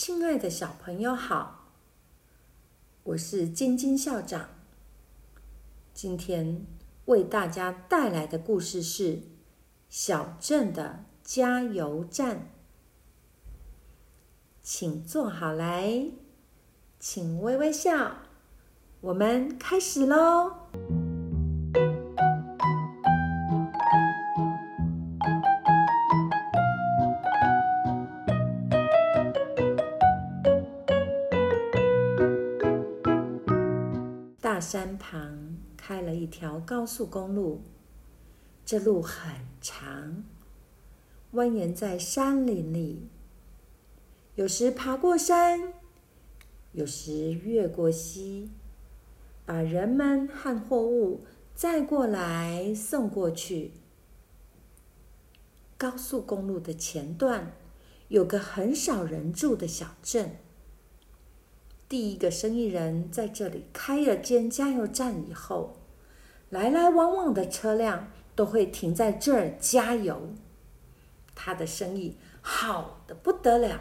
亲爱的小朋友好，我是晶晶校长。今天为大家带来的故事是《小镇的加油站》。请坐好来，请微微笑，我们开始喽。山旁开了一条高速公路，这路很长，蜿蜒在山林里，有时爬过山，有时越过溪，把人们和货物载过来送过去。高速公路的前段有个很少人住的小镇。第一个生意人在这里开了间加油站以后，来来往往的车辆都会停在这儿加油，他的生意好的不得了。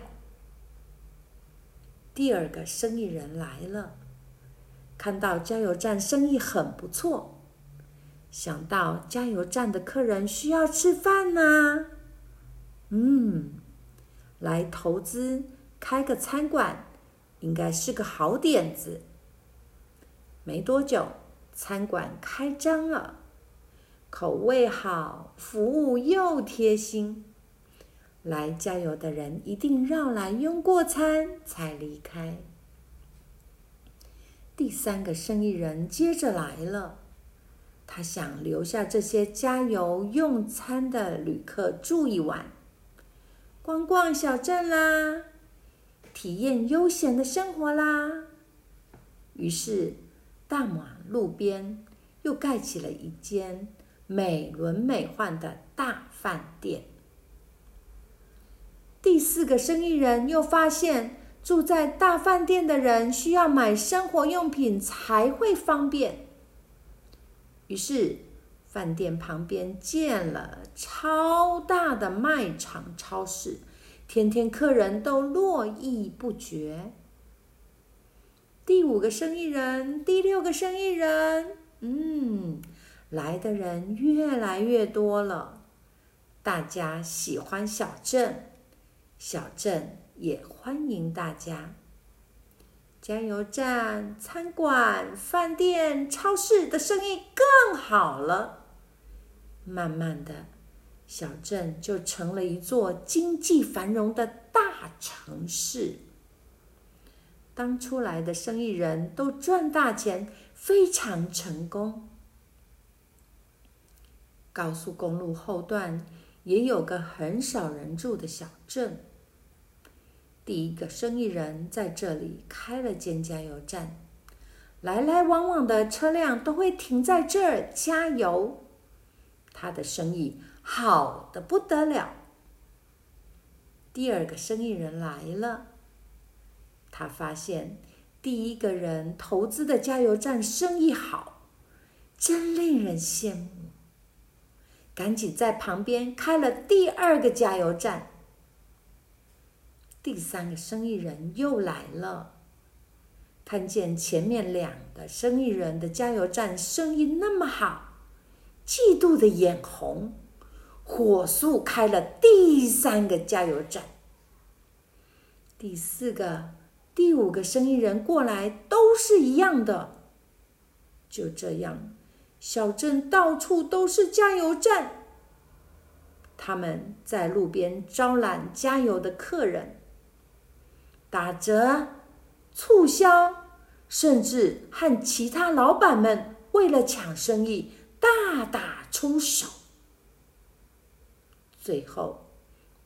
第二个生意人来了，看到加油站生意很不错，想到加油站的客人需要吃饭呢，嗯，来投资开个餐馆。应该是个好点子。没多久，餐馆开张了，口味好，服务又贴心，来加油的人一定绕来用过餐才离开。第三个生意人接着来了，他想留下这些加油用餐的旅客住一晚，逛逛小镇啦。体验悠闲的生活啦。于是，大马路边又盖起了一间美轮美奂的大饭店。第四个生意人又发现，住在大饭店的人需要买生活用品才会方便。于是，饭店旁边建了超大的卖场超市。天天客人都络绎不绝。第五个生意人，第六个生意人，嗯，来的人越来越多了。大家喜欢小镇，小镇也欢迎大家。加油站、餐馆、饭店、超市的生意更好了。慢慢的。小镇就成了一座经济繁荣的大城市。当初来的生意人都赚大钱，非常成功。高速公路后段也有个很少人住的小镇。第一个生意人在这里开了间加油站，来来往往的车辆都会停在这儿加油。他的生意。好的不得了。第二个生意人来了，他发现第一个人投资的加油站生意好，真令人羡慕。赶紧在旁边开了第二个加油站。第三个生意人又来了，看见前面两个生意人的加油站生意那么好，嫉妒的眼红。火速开了第三个加油站，第四个、第五个生意人过来都是一样的。就这样，小镇到处都是加油站。他们在路边招揽加油的客人，打折、促销，甚至和其他老板们为了抢生意大打出手。最后，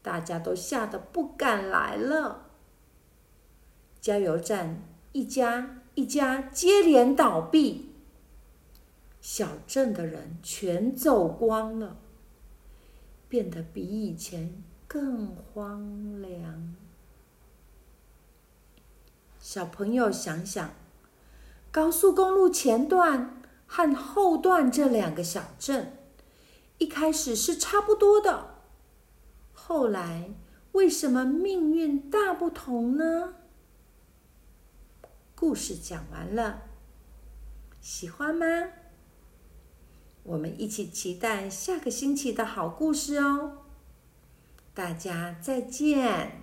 大家都吓得不敢来了。加油站一家一家接连倒闭，小镇的人全走光了，变得比以前更荒凉。小朋友想想，高速公路前段和后段这两个小镇，一开始是差不多的。后来，为什么命运大不同呢？故事讲完了，喜欢吗？我们一起期待下个星期的好故事哦！大家再见。